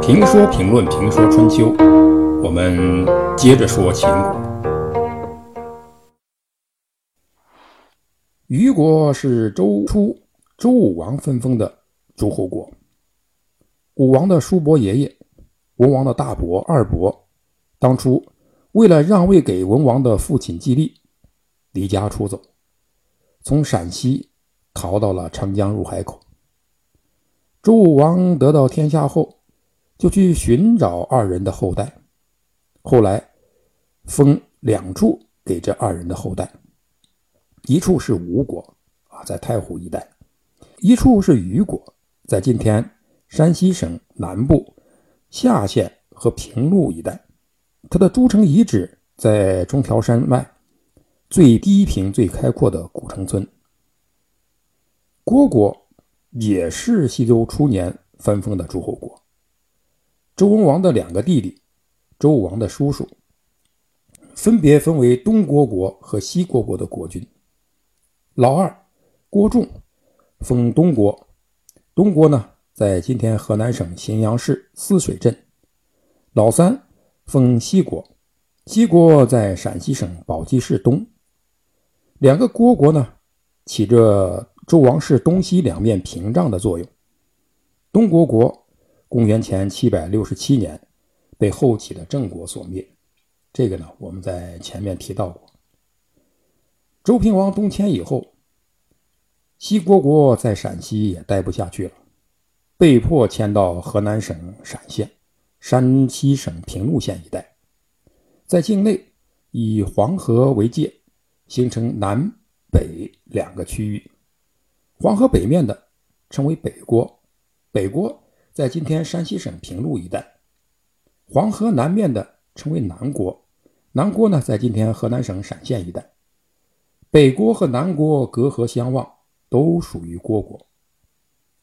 评说评论评说春秋，我们接着说秦国。虞国是周初周武王分封的诸侯国。武王的叔伯爷爷，文王的大伯、二伯，当初为了让位给文王的父亲季历，离家出走，从陕西逃到了长江入海口。周武王得到天下后，就去寻找二人的后代，后来封两处给这二人的后代，一处是吴国啊，在太湖一带；一处是虞国，在今天山西省南部夏县和平陆一带。它的诸城遗址在中条山脉最低平、最开阔的古城村。虢国也是西周初年分封的诸侯国。周文王的两个弟弟，周武王的叔叔，分别分为东虢国和西虢国的国君。老二郭仲封东国，东国呢在今天河南省荥阳市泗水镇。老三封西国，西国在陕西省宝鸡市东。两个虢国呢，起着周王室东西两面屏障的作用。东虢国。公元前七百六十七年，被后起的郑国所灭。这个呢，我们在前面提到过。周平王东迁以后，西虢国在陕西也待不下去了，被迫迁到河南省陕县、山西省平陆县一带，在境内以黄河为界，形成南北两个区域。黄河北面的称为北国，北国。在今天山西省平陆一带，黄河南面的称为南国，南国呢在今天河南省陕县一带，北国和南国隔河相望，都属于虢国。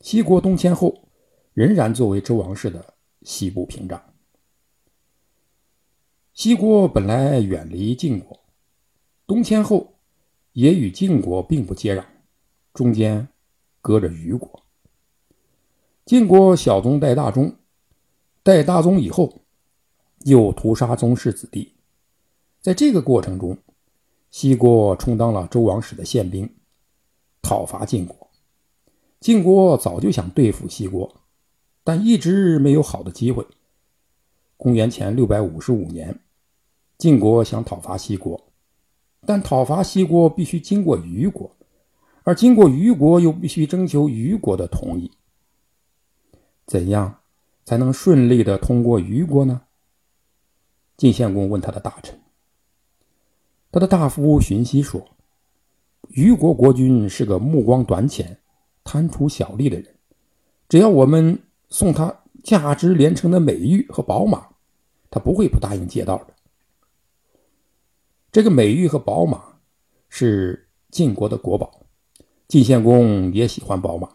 西国东迁后，仍然作为周王室的西部屏障。西国本来远离晋国，东迁后也与晋国并不接壤，中间隔着虞国。晋国小宗代大宗，代大宗以后，又屠杀宗室子弟。在这个过程中，西国充当了周王室的宪兵，讨伐晋国。晋国早就想对付西国，但一直没有好的机会。公元前六百五十五年，晋国想讨伐西国，但讨伐西国必须经过虞国，而经过虞国又必须征求虞国的同意。怎样才能顺利的通过虞国呢？晋献公问他的大臣，他的大夫荀息说：“虞国国君是个目光短浅、贪图小利的人，只要我们送他价值连城的美玉和宝马，他不会不答应借道的。”这个美玉和宝马是晋国的国宝，晋献公也喜欢宝马，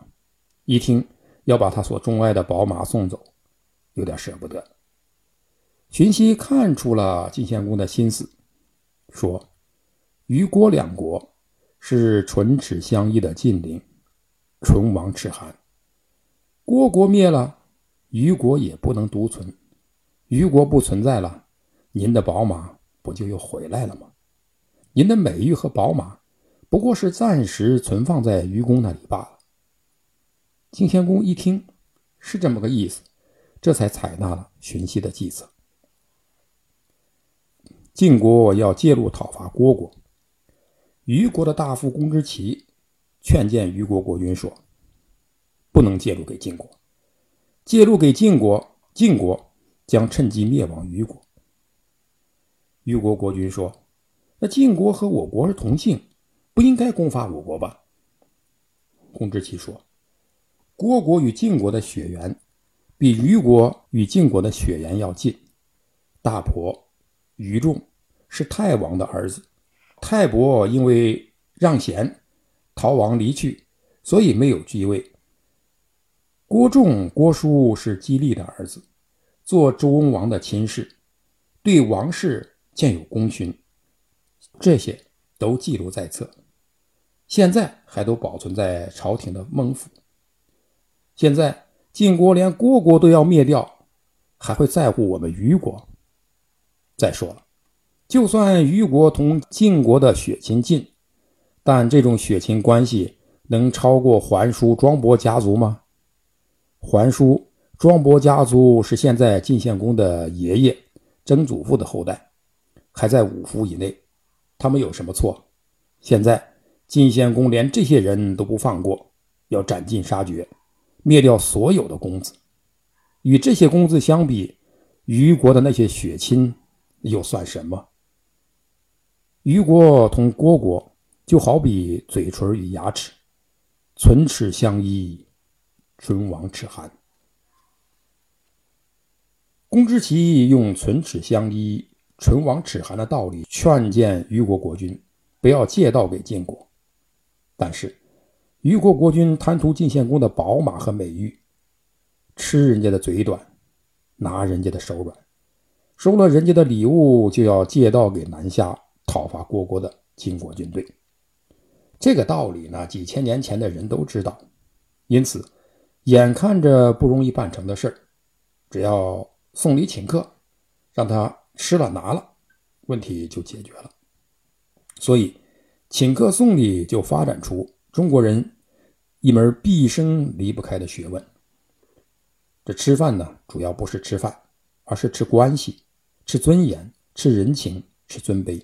一听。要把他所钟爱的宝马送走，有点舍不得。荀息看出了晋献公的心思，说：“虞郭两国是唇齿相依的近邻，唇亡齿寒。郭国灭了，虞国也不能独存。虞国不存在了，您的宝马不就又回来了吗？您的美玉和宝马，不过是暂时存放在愚公那里罢了。”晋献公一听是这么个意思，这才采纳了荀息的计策。晋国要介入讨伐虢国，虞国的大夫公之奇劝谏虞国国君说：“不能介入给晋国，介入给晋国，晋国将趁机灭亡虞国。”虞国国君说：“那晋国和我国是同姓，不应该攻伐我国吧？”公之奇说。虢国与晋国的血缘，比虞国与晋国的血缘要近。大伯虞仲是太王的儿子，太伯因为让贤逃亡离去，所以没有继位。郭仲、郭叔是姬利的儿子，做周文王的亲事，对王室建有功勋，这些都记录在册，现在还都保存在朝廷的孟府。现在晋国连虢国都要灭掉，还会在乎我们虞国？再说了，就算虞国同晋国的血亲近，但这种血亲关系能超过桓叔庄伯家族吗？桓叔庄伯家族是现在晋献公的爷爷、曾祖父的后代，还在五服以内，他们有什么错？现在晋献公连这些人都不放过，要斩尽杀绝，灭掉所有的公子。与这些公子相比，虞国的那些血亲又算什么？虞国同虢国就好比嘴唇与牙齿，唇齿相依。唇亡齿寒。公之奇用唇齿相依、唇亡齿寒的道理劝谏虞国国君，不要借道给晋国。但是，虞国国君贪图晋献公的宝马和美玉，吃人家的嘴短，拿人家的手软，收了人家的礼物就要借道给南下讨伐虢国的晋国军队。这个道理呢，几千年前的人都知道，因此。眼看着不容易办成的事儿，只要送礼请客，让他吃了拿了，问题就解决了。所以，请客送礼就发展出中国人一门毕生离不开的学问。这吃饭呢，主要不是吃饭，而是吃关系、吃尊严、吃人情、吃尊卑。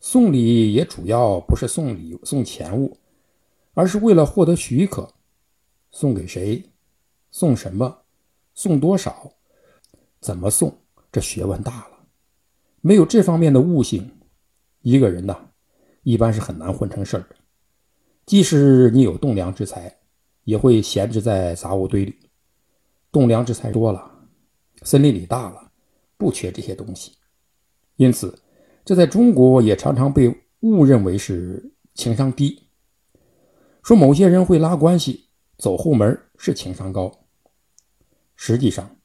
送礼也主要不是送礼送钱物，而是为了获得许可。送给谁？送什么？送多少？怎么送？这学问大了。没有这方面的悟性，一个人呐，一般是很难混成事儿的。即使你有栋梁之才，也会闲置在杂物堆里。栋梁之才多了，森林里大了，不缺这些东西。因此，这在中国也常常被误认为是情商低，说某些人会拉关系。走后门是情商高，实际上，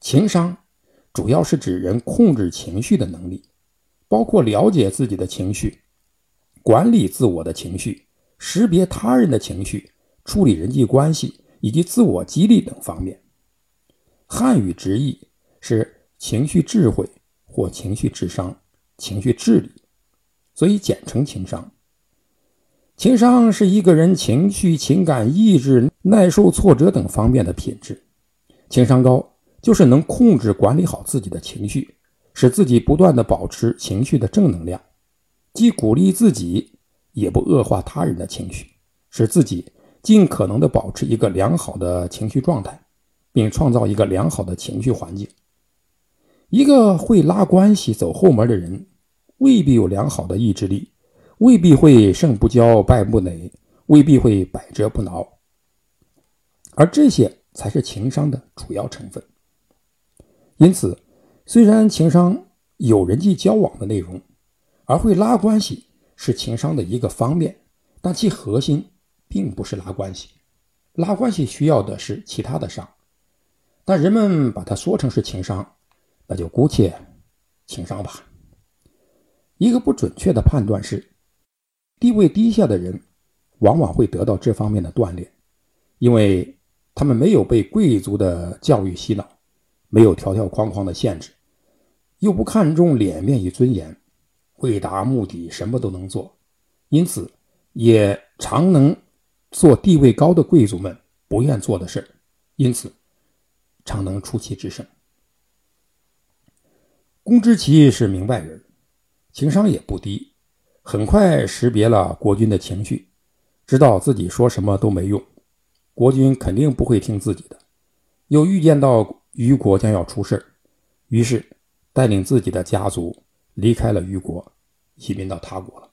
情商主要是指人控制情绪的能力，包括了解自己的情绪、管理自我的情绪、识别他人的情绪、处理人际关系以及自我激励等方面。汉语直译是情绪智慧或情绪智商、情绪智力，所以简称情商。情商是一个人情绪、情感、意志、耐受挫折等方面的品质。情商高，就是能控制、管理好自己的情绪，使自己不断的保持情绪的正能量，既鼓励自己，也不恶化他人的情绪，使自己尽可能的保持一个良好的情绪状态，并创造一个良好的情绪环境。一个会拉关系、走后门的人，未必有良好的意志力。未必会胜不骄败不馁，未必会百折不挠，而这些才是情商的主要成分。因此，虽然情商有人际交往的内容，而会拉关系是情商的一个方面，但其核心并不是拉关系。拉关系需要的是其他的商，但人们把它说成是情商，那就姑且情商吧。一个不准确的判断是。地位低下的人，往往会得到这方面的锻炼，因为他们没有被贵族的教育洗脑，没有条条框框的限制，又不看重脸面与尊严，为达目的什么都能做，因此也常能做地位高的贵族们不愿做的事因此常能出奇制胜。公之奇是明白人，情商也不低。很快识别了国君的情绪，知道自己说什么都没用，国君肯定不会听自己的。又预见到虞国将要出事于是带领自己的家族离开了虞国，移民到他国了。